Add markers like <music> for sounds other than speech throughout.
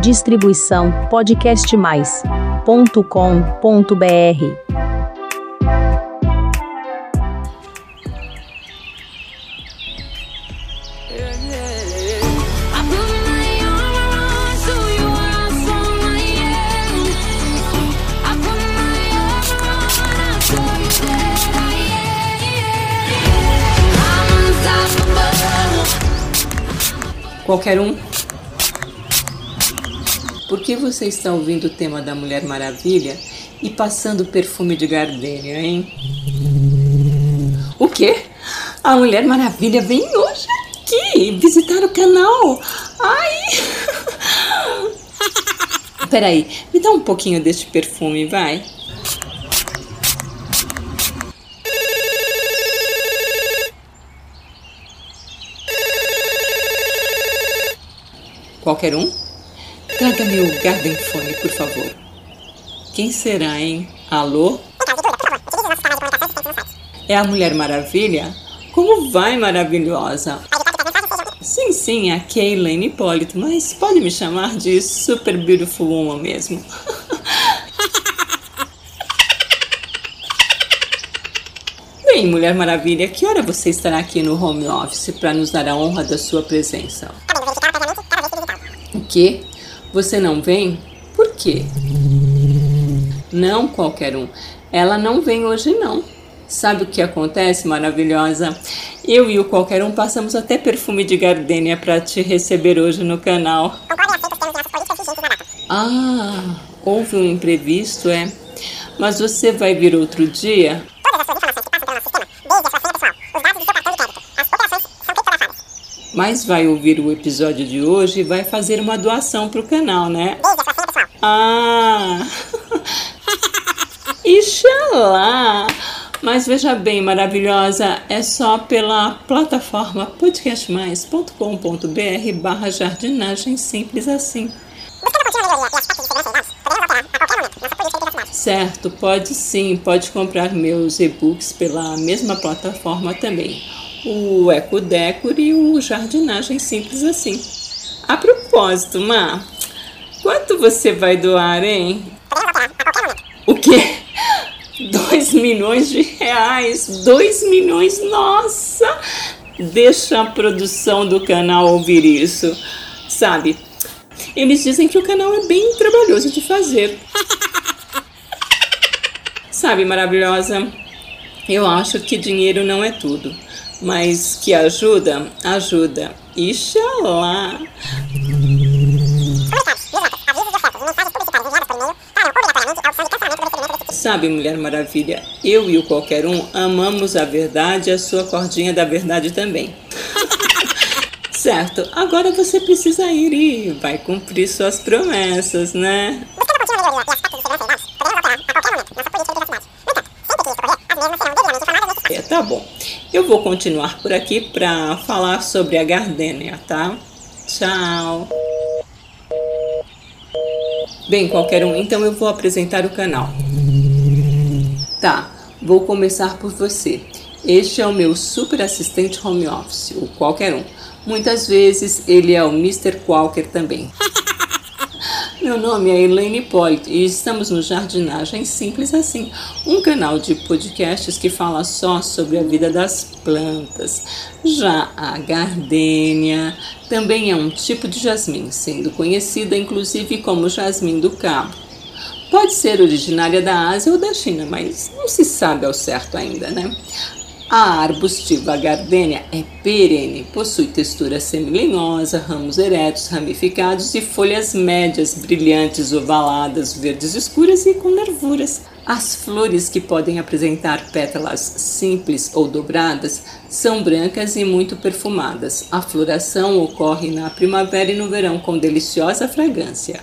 Distribuição podcastmais.com.br. Qualquer um. Por que você está ouvindo o tema da Mulher Maravilha e passando perfume de gardênia, hein? O quê? A Mulher Maravilha vem hoje aqui visitar o canal. Ai! <laughs> Peraí, me dá um pouquinho deste perfume, vai. Qualquer um? Traga-me o Garden Phone, por favor. Quem será, hein? Alô? É a Mulher Maravilha? Como vai, maravilhosa? Sim, sim, aqui é a Elaine Hipólito, mas pode me chamar de Super Beautiful Woman mesmo. <laughs> Bem, Mulher Maravilha, que hora você estará aqui no home office para nos dar a honra da sua presença? que você não vem? Por quê? Não qualquer um. Ela não vem hoje não. Sabe o que acontece, maravilhosa? Eu e o qualquer um passamos até perfume de gardênia para te receber hoje no canal. Ah, houve um imprevisto, é? Mas você vai vir outro dia? Mas vai ouvir o episódio de hoje e vai fazer uma doação para o canal, né? Ah! <laughs> Ixalá! Mas veja bem, maravilhosa, é só pela plataforma podcastmais.com.br barra jardinagem simples assim. Certo, pode sim, pode comprar meus e-books pela mesma plataforma também o ecodecor e o jardinagem simples assim. A propósito, Má, quanto você vai doar, hein? O quê? Dois milhões de reais! Dois milhões, nossa! Deixa a produção do canal ouvir isso. Sabe, eles dizem que o canal é bem trabalhoso de fazer. Sabe, maravilhosa, eu acho que dinheiro não é tudo mas que ajuda, ajuda. Ixalá! Sabe, Mulher Maravilha, eu e o qualquer um amamos a verdade e a sua cordinha da verdade também. <laughs> certo, agora você precisa ir e vai cumprir suas promessas, né? É, tá bom. Eu vou continuar por aqui para falar sobre a gardênia, tá? Tchau! Bem, qualquer um, então eu vou apresentar o canal. Tá, vou começar por você. Este é o meu super assistente home office, o qualquer um. Muitas vezes ele é o Mr. Qualquer também. Meu nome é Elaine Hipólito e estamos no Jardinagem Simples Assim, um canal de podcasts que fala só sobre a vida das plantas. Já a gardênia também é um tipo de jasmim, sendo conhecida inclusive como jasmim do cabo. Pode ser originária da Ásia ou da China, mas não se sabe ao certo ainda, né? A arbustiva gardênia é perene, possui textura semilinhosa, ramos eretos, ramificados e folhas médias, brilhantes, ovaladas, verdes escuras e com nervuras. As flores, que podem apresentar pétalas simples ou dobradas, são brancas e muito perfumadas. A floração ocorre na primavera e no verão com deliciosa fragrância.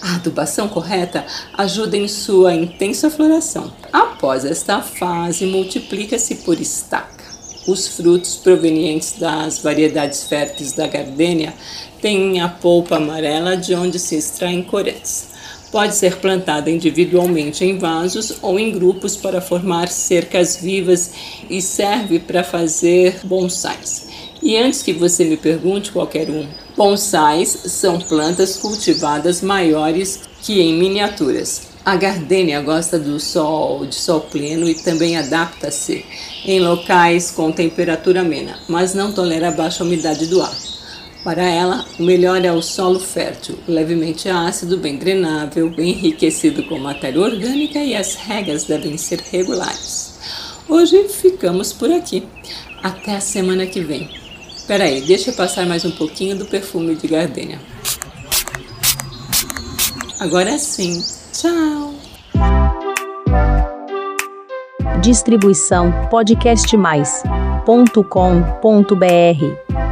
A adubação correta ajuda em sua intensa floração. Após esta fase, multiplica-se por estaca. Os frutos provenientes das variedades férteis da gardênia têm a polpa amarela de onde se extraem corantes. Pode ser plantada individualmente em vasos ou em grupos para formar cercas vivas e serve para fazer bonsais. E antes que você me pergunte qualquer um, bonsais são plantas cultivadas maiores que em miniaturas. A gardênia gosta do sol, de sol pleno e também adapta-se em locais com temperatura amena, mas não tolera baixa umidade do ar. Para ela, o melhor é o solo fértil, levemente ácido, bem drenável, bem enriquecido com matéria orgânica e as regas devem ser regulares. Hoje ficamos por aqui. Até a semana que vem. Peraí, deixa eu passar mais um pouquinho do perfume de gardênia. Agora sim. Tchau. Distribuição podcastmais.com.br